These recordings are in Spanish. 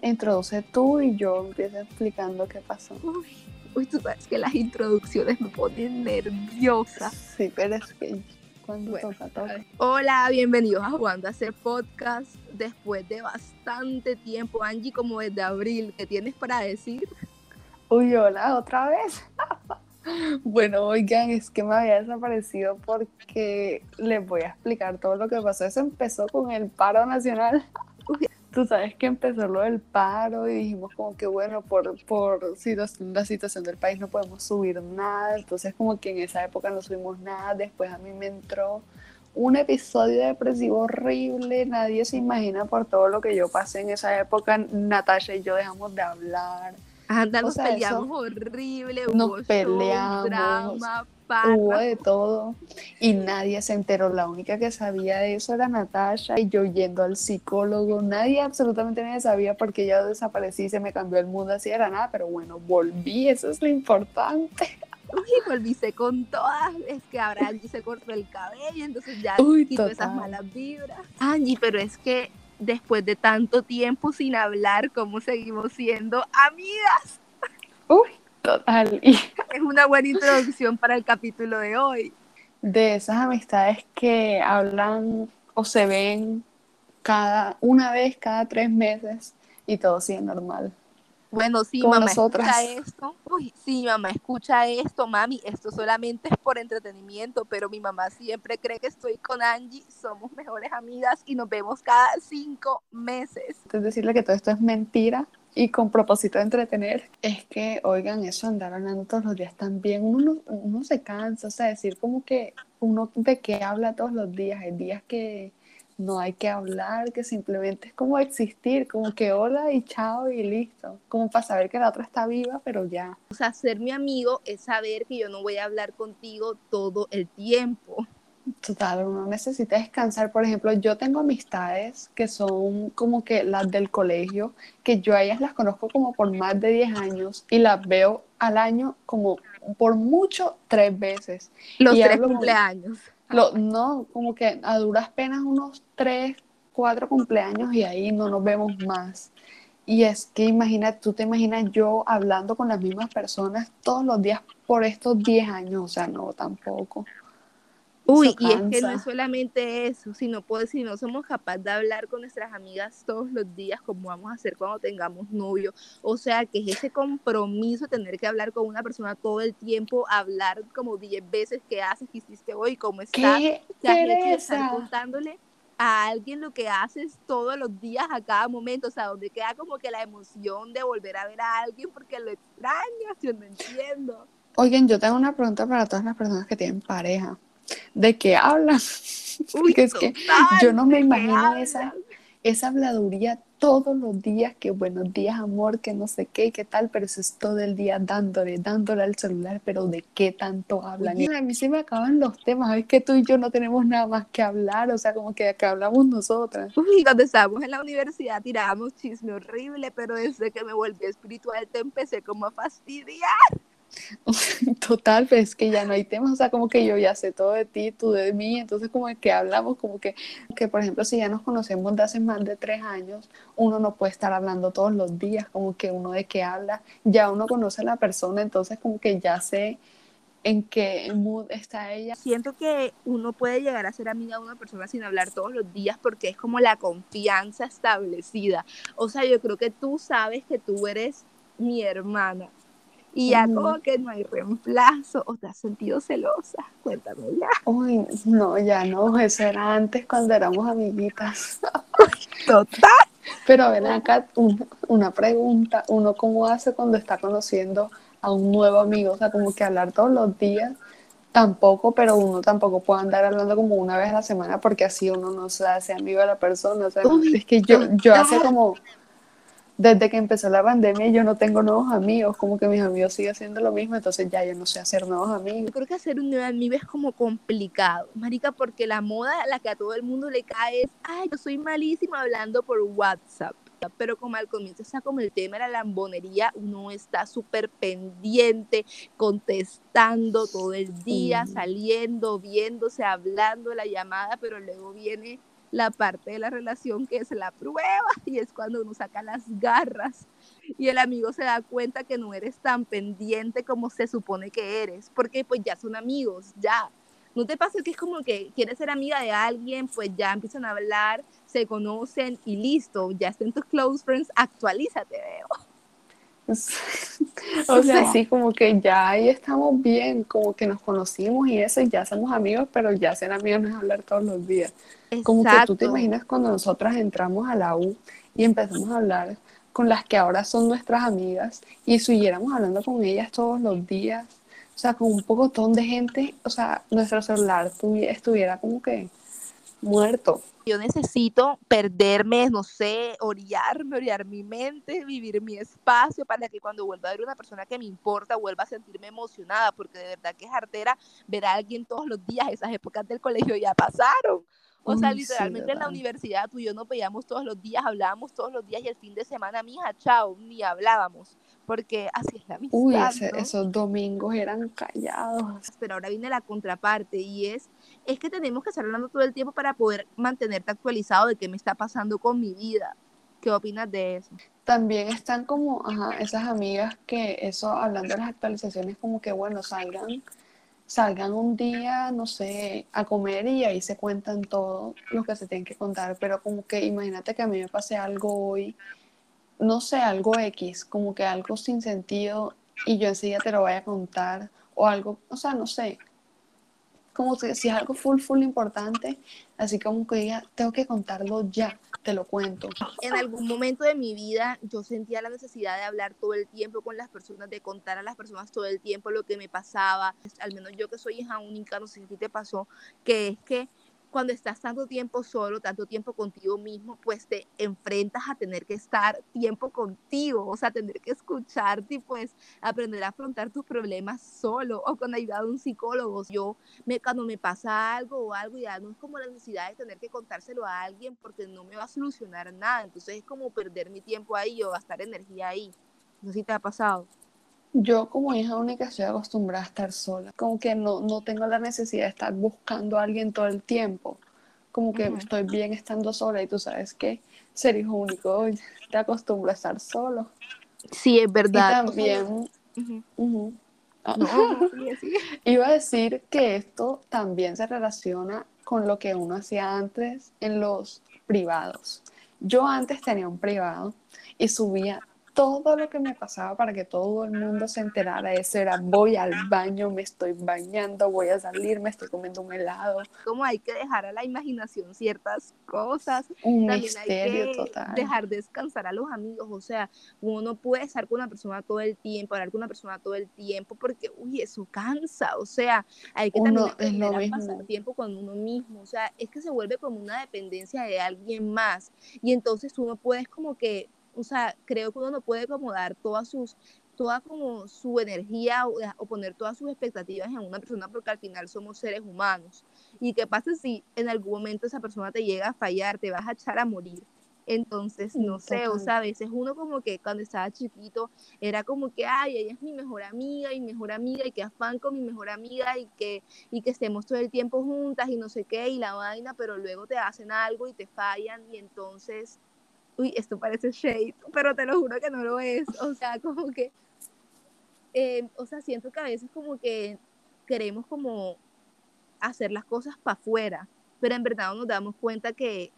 Introduce tú y yo empiezo explicando qué pasó. Uy, uy, tú sabes que las introducciones me ponen nerviosa. Sí, pero es que cuando Bueno, toca, toca. Hola, bienvenidos a Jugando a hacer podcast después de bastante tiempo. Angie, como desde abril, ¿qué tienes para decir? Uy, hola, otra vez. bueno, oigan, es que me había desaparecido porque les voy a explicar todo lo que pasó. Eso empezó con el paro nacional. Tú sabes que empezó lo del paro y dijimos como que bueno, por, por la situación del país no podemos subir nada. Entonces como que en esa época no subimos nada. Después a mí me entró un episodio depresivo horrible. Nadie se imagina por todo lo que yo pasé en esa época. Natasha y yo dejamos de hablar. Anda, O nos sea, eso- peleamos horrible, Nos show, peleamos, Hubo de todo y nadie se enteró. La única que sabía de eso era Natasha y yo yendo al psicólogo. Nadie, absolutamente nadie sabía porque ya desaparecí se me cambió el mundo así era nada. Pero bueno, volví, eso es lo importante. Uy, volvíse con todas. Es que ahora Angie se cortó el cabello, entonces ya Uy, quitó esas malas vibras. Angie, pero es que después de tanto tiempo sin hablar, ¿cómo seguimos siendo amigas? Uy, total. Y Es una buena introducción para el capítulo de hoy. de esas amistades que hablan o se ven cada una vez cada tres meses y todo sigue normal. Bueno, sí, Como mamá nosotras. escucha esto. Uy, sí, mamá escucha esto, mami. Esto solamente es por entretenimiento, pero mi mamá siempre cree que estoy con Angie. Somos mejores amigas y nos vemos cada cinco meses. Es decirle que todo esto es mentira y con propósito de entretener. Es que, oigan, eso andar hablando todos los días también, uno, no- uno se cansa, o sea, decir como que uno de qué habla todos los días, hay días que no hay que hablar, que simplemente es como existir, como que hola y chao y listo, como para saber que la otra está viva, pero ya. O sea, ser mi amigo es saber que yo no voy a hablar contigo todo el tiempo. Total, uno necesita descansar. Por ejemplo, yo tengo amistades que son como que las del colegio, que yo a ellas las conozco como por más de 10 años y las veo al año como por mucho tres veces. Los Y tres cumpleaños. Lo, no, como que a duras penas unos tres, cuatro cumpleaños y ahí no nos vemos más. Y es que imagina, tú te imaginas yo hablando con las mismas personas todos los días por estos 10 años, o sea, no, tampoco. Uy, y es que no es solamente eso, sino pues, si no somos capaces de hablar con nuestras amigas todos los días, como vamos a hacer cuando tengamos novio. O sea, que es ese compromiso tener que hablar con una persona todo el tiempo, hablar como 10 veces qué haces, qué hiciste hoy, cómo estás, ¡Qué estar pereza! contándole a alguien lo que haces todos los días a cada momento, o sea, donde queda como que la emoción de volver a ver a alguien porque lo extrañas, yo no entiendo. Oigan, yo tengo una pregunta para todas las personas que tienen pareja. ¿De qué hablan? Uy, es que yo no me ¿de qué imagino esa, habladuría todos los días, que buenos días, amor, que no sé qué, qué tal, pero eso es todo el día dándole, dándole al celular, pero ¿de qué tanto hablan? Y a mí se me acaban los temas, es que tú y yo no tenemos nada más que hablar, o sea, como que acá hablamos nosotras. Uy, cuando estábamos en la universidad tirábamos chisme horrible, pero desde que me volví espiritual te empecé como a fastidiar. Total, pero es que ya no hay temas, o sea, como que yo ya sé todo de ti, tú de mí, entonces como que hablamos, como que, que por ejemplo, si ya nos conocemos de hace más de tres años, uno no puede estar hablando todos los días, como que uno de qué habla, ya uno conoce a la persona, entonces como que ya sé en qué mood está ella. Siento que uno puede llegar a ser amiga de una persona sin hablar todos los días porque es como la confianza establecida. O sea, yo creo que tú sabes que tú eres mi hermana. Y ya como que no hay reemplazo, o te has sentido celosa, cuéntame ya. Uy, no, ya no, eso era antes cuando éramos amiguitas. Total. Pero ven acá, un- una pregunta, ¿uno cómo hace cuando está conociendo a un nuevo amigo? O sea, como que hablar todos los días, tampoco, pero uno tampoco puede andar hablando como una vez a la semana porque así uno no se hace amigo de la persona. O sea, Uy, es que yo, yo hace como, desde que empezó la pandemia, yo no tengo nuevos amigos, como que mis amigos siguen haciendo lo mismo, entonces ya yo no sé hacer nuevos amigos. Yo creo que hacer un nuevo amigo es como complicado, marica, porque la moda a la que a todo el mundo le cae es, ay, yo soy malísima hablando por WhatsApp. Pero como al comienzo está como el tema de la lambonería, uno está súper pendiente, contestando todo el día, Mm. saliendo, viéndose, hablando la llamada, pero luego viene la parte de la relación que es la prueba y es cuando uno saca las garras y el amigo se da cuenta que no eres tan pendiente como se supone que eres, porque pues ya son amigos, ya. ¿No te pasa que es como que quieres ser amiga de alguien, pues ya empiezan a hablar, se conocen y listo, ya estén tus close friends, actualízate, veo. o sea, sí, como que ya ahí estamos bien, como que nos conocimos y eso, y ya somos amigos, pero ya ser amigos no es hablar todos los días. Como que tú te imaginas cuando nosotras entramos a la U y empezamos a hablar con las que ahora son nuestras amigas y siguiéramos hablando con ellas todos los días, o sea, con un pocotón de gente, o sea, nuestro celular estuviera como que muerto. Yo necesito perderme, no sé, orillarme, orillar mi mente, vivir mi espacio para que cuando vuelva a ver una persona que me importa, vuelva a sentirme emocionada, porque de verdad que es artera ver a alguien todos los días, esas épocas del colegio ya pasaron. O sea, literalmente en la universidad tú y yo nos veíamos todos los días, hablábamos todos los días y el fin de semana, mija, chao, ni hablábamos, porque así es la amistad. Uy, esos domingos eran callados. Pero ahora viene la contraparte y es, es que tenemos que estar hablando todo el tiempo para poder mantenerte actualizado de qué me está pasando con mi vida. ¿Qué opinas de eso? También están como, ajá, esas amigas que eso, hablando de las actualizaciones, como que, bueno, salgan salgan un día, no sé, a comer y ahí se cuentan todo lo que se tienen que contar, pero como que imagínate que a mí me pase algo hoy, no sé, algo X, como que algo sin sentido y yo enseguida te lo voy a contar o algo, o sea, no sé, como si, si es algo full, full importante, así como que diga, tengo que contarlo ya, te lo cuento. En algún momento de mi vida yo sentía la necesidad de hablar todo el tiempo con las personas, de contar a las personas todo el tiempo lo que me pasaba, al menos yo que soy hija única, no sé si te pasó, que es que cuando estás tanto tiempo solo, tanto tiempo contigo mismo, pues te enfrentas a tener que estar tiempo contigo, o sea, tener que escucharte y pues aprender a afrontar tus problemas solo o con ayuda de un psicólogo. Yo, me, cuando me pasa algo o algo, ya no es como la necesidad de tener que contárselo a alguien porque no me va a solucionar nada, entonces es como perder mi tiempo ahí o gastar energía ahí. No sé si te ha pasado. Yo como hija única estoy acostumbrada a estar sola, como que no, no tengo la necesidad de estar buscando a alguien todo el tiempo, como que estoy bien estando sola y tú sabes que ser hijo único te acostumbra a estar solo. Sí, es verdad. Y también... Iba a decir que esto también se relaciona con lo que uno hacía antes en los privados. Yo antes tenía un privado y subía todo lo que me pasaba para que todo el mundo se enterara. Eso era, voy al baño, me estoy bañando, voy a salir, me estoy comiendo un helado. Como hay que dejar a la imaginación ciertas cosas. Un misterio total. Dejar descansar a los amigos. O sea, uno no puede estar con una persona todo el tiempo, hablar con una persona todo el tiempo, porque, uy, eso cansa. O sea, hay que también pasar tiempo con uno mismo. O sea, es que se vuelve como una dependencia de alguien más. Y entonces tú no puedes como que o sea, creo que uno no puede como dar todas sus, toda como su energía o, poner todas sus expectativas en una persona porque al final somos seres humanos. ¿Y qué pasa si en algún momento esa persona te llega a fallar, te vas a echar a morir? Entonces, no sé, o sea, a veces uno como que cuando estaba chiquito era como que, ay, ella es mi mejor amiga y mejor amiga y que afán con mi mejor amiga y que, y que estemos todo el tiempo juntas y no sé qué y la vaina, pero luego te hacen algo y te fallan y entonces uy, esto parece shade, pero te lo juro que no lo es. O sea, como que, eh, o sea, siento que a veces como que queremos como hacer las cosas para afuera, pero en verdad nos damos cuenta que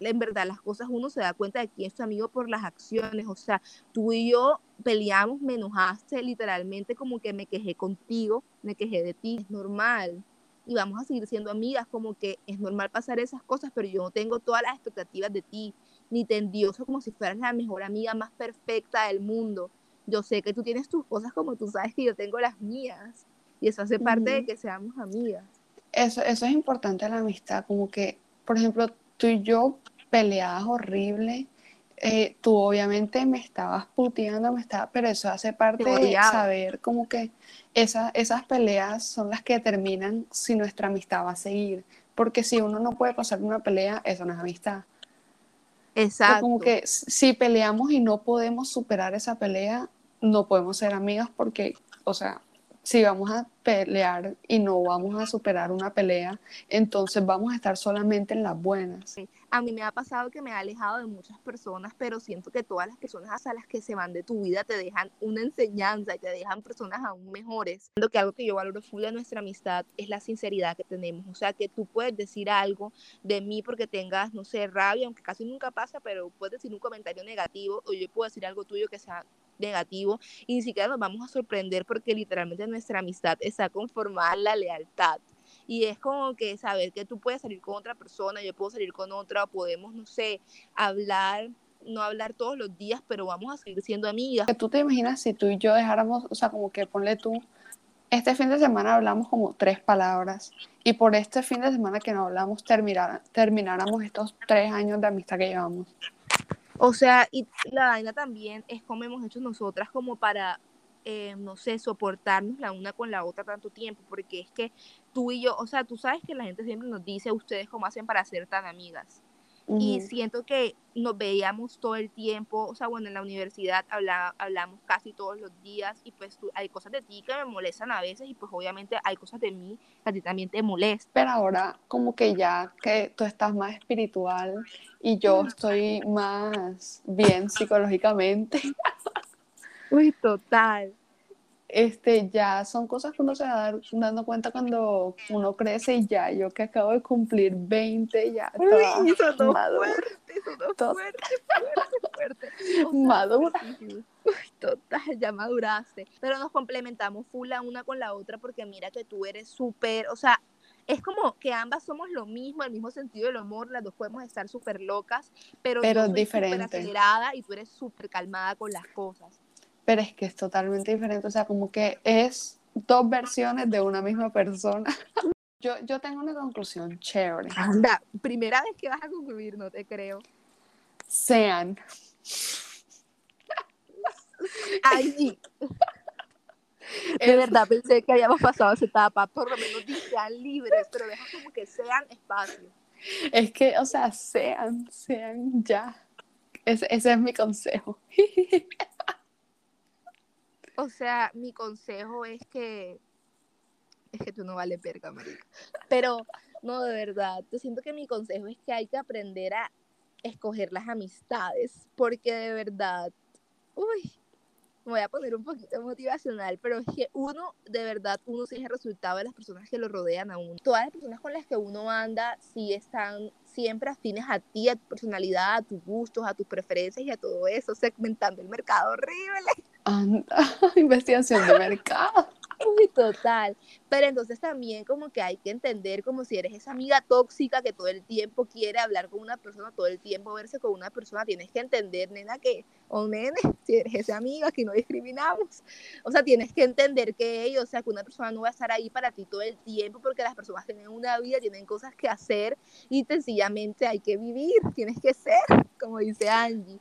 en verdad las cosas uno se da cuenta de quién es tu amigo por las acciones, o sea, tú y yo peleamos, me enojaste, literalmente como que me quejé contigo, me quejé de ti, es normal, y vamos a seguir siendo amigas, como que es normal pasar esas cosas, pero yo no tengo todas las expectativas de ti, ni te endioso como si fueras la mejor amiga más perfecta del mundo. Yo sé que tú tienes tus cosas como tú sabes que yo tengo las mías. Y eso hace parte de que seamos amigas. Eso, eso es importante la amistad, como que, por ejemplo, tú y yo peleabas horrible. Eh, tú obviamente me estabas puteando, me estaba, pero eso hace parte de saber como que esas esas peleas son las que determinan si nuestra amistad va a seguir. Porque si uno no puede pasar una pelea, eso no es amistad. Exacto. como que si peleamos y no podemos superar esa pelea, no podemos ser amigas porque, o sea, si vamos a pelear y no vamos a superar una pelea, entonces vamos a estar solamente en las buenas. A mí me ha pasado que me he alejado de muchas personas, pero siento que todas las personas a las que se van de tu vida te dejan una enseñanza y te dejan personas aún mejores. Siento que algo que yo valoro full de nuestra amistad es la sinceridad que tenemos. O sea, que tú puedes decir algo de mí porque tengas, no sé, rabia, aunque casi nunca pasa, pero puedes decir un comentario negativo o yo puedo decir algo tuyo que sea negativo y ni siquiera nos vamos a sorprender porque literalmente nuestra amistad está conformada en la lealtad. Y es como que saber que tú puedes salir con otra persona, yo puedo salir con otra, podemos, no sé, hablar, no hablar todos los días, pero vamos a seguir siendo amigas. ¿Tú te imaginas si tú y yo dejáramos, o sea, como que ponle tú, este fin de semana hablamos como tres palabras y por este fin de semana que no hablamos termináramos estos tres años de amistad que llevamos? O sea, y la vaina también es como hemos hecho nosotras como para, eh, no sé, soportarnos la una con la otra tanto tiempo, porque es que tú y yo, o sea, tú sabes que la gente siempre nos dice, ustedes cómo hacen para ser tan amigas. Y siento que nos veíamos todo el tiempo, o sea, bueno, en la universidad hablamos casi todos los días y pues hay cosas de ti que me molestan a veces y pues obviamente hay cosas de mí que a ti también te molestan. Pero ahora como que ya que tú estás más espiritual y yo estoy más bien psicológicamente. Uy, total este, ya son cosas que uno se va dando cuenta cuando uno crece y ya, yo que acabo de cumplir 20, ya Uy, toda madura. Fuerte, fuerte, fuerte, fuerte. madura. Uy, total, ya maduraste. Pero nos complementamos full la una con la otra porque mira que tú eres súper, o sea, es como que ambas somos lo mismo, el mismo sentido del amor, las dos podemos estar súper locas, pero, pero yo diferente. acelerada y tú eres súper calmada con las cosas pero es que es totalmente diferente, o sea, como que es dos versiones de una misma persona. Yo, yo tengo una conclusión chévere. Anda, primera vez que vas a concluir, no te creo. Sean. Ay, de verdad pensé que habíamos pasado esa etapa, por lo menos sean libres, pero deja como que sean espacio. Es que, o sea, sean, sean ya. Ese, ese es mi consejo. O sea, mi consejo es que. Es que tú no vales verga, marica. Pero, no, de verdad. Yo siento que mi consejo es que hay que aprender a escoger las amistades. Porque de verdad. Uy, me voy a poner un poquito motivacional, pero es que uno, de verdad, uno sí es el resultado de las personas que lo rodean a uno. Todas las personas con las que uno anda sí están siempre afines a ti, a tu personalidad, a tus gustos, a tus preferencias y a todo eso, segmentando el mercado horrible. Anda, investigación de mercado. Uy, total. Pero entonces también como que hay que entender como si eres esa amiga tóxica que todo el tiempo quiere hablar con una persona, todo el tiempo verse con una persona, tienes que entender, nena, que, o nene, si eres esa amiga que no discriminamos. O sea, tienes que entender que ellos, o sea, que una persona no va a estar ahí para ti todo el tiempo porque las personas tienen una vida, tienen cosas que hacer y sencillamente hay que vivir, tienes que ser, como dice Angie.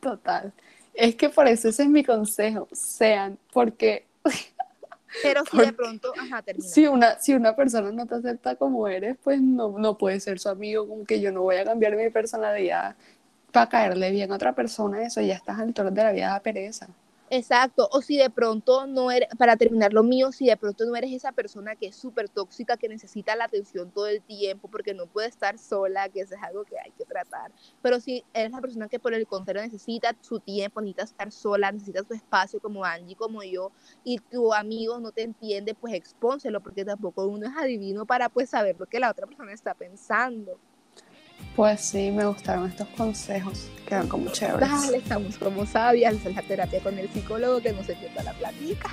Total. Es que por eso ese es mi consejo, sean, porque... Pero si de pronto, ajá, termina. Si una, si una persona no te acepta como eres, pues no, no puede ser su amigo, como que yo no voy a cambiar mi personalidad para caerle bien a otra persona, eso ya estás al torno de la vida de pereza. Exacto, o si de pronto no eres, para terminar lo mío, si de pronto no eres esa persona que es súper tóxica, que necesita la atención todo el tiempo porque no puede estar sola, que eso es algo que hay que tratar, pero si eres la persona que por el contrario necesita su tiempo, necesita estar sola, necesita su espacio como Angie, como yo, y tu amigo no te entiende, pues expónselo porque tampoco uno es adivino para pues saber lo que la otra persona está pensando. Pues sí, me gustaron estos consejos, quedan como chéveres. Dale, estamos como sabias, es la terapia con el psicólogo que nos entienda la platica.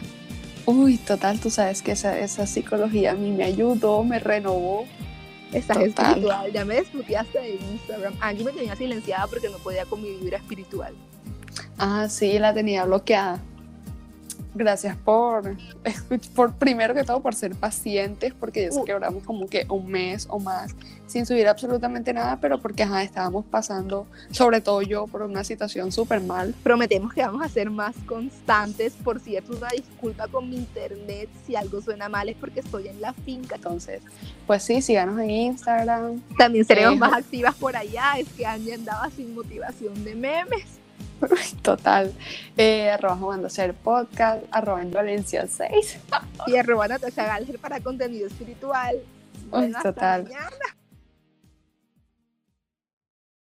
Uy, total, tú sabes que esa, esa psicología a mí me ayudó, me renovó. Estás espiritual, ya me desmuteaste de Instagram. Angie me tenía silenciada porque no podía con mi vibra espiritual. Ah, sí, la tenía bloqueada gracias por, por, primero que todo, por ser pacientes, porque ya sé uh. que oramos como que un mes o más sin subir absolutamente nada, pero porque ajá, estábamos pasando, sobre todo yo, por una situación súper mal. Prometemos que vamos a ser más constantes. Por cierto, una disculpa con mi internet. Si algo suena mal es porque estoy en la finca. Entonces, pues sí, síganos en Instagram. También seremos eh, más activas por allá. Es que Angie andaba sin motivación de memes. Total. Eh, arroba jugando a ser podcast, arroba en Valencia 6. Y arroba Natasha Galger para contenido espiritual. Uy, total. Mañana.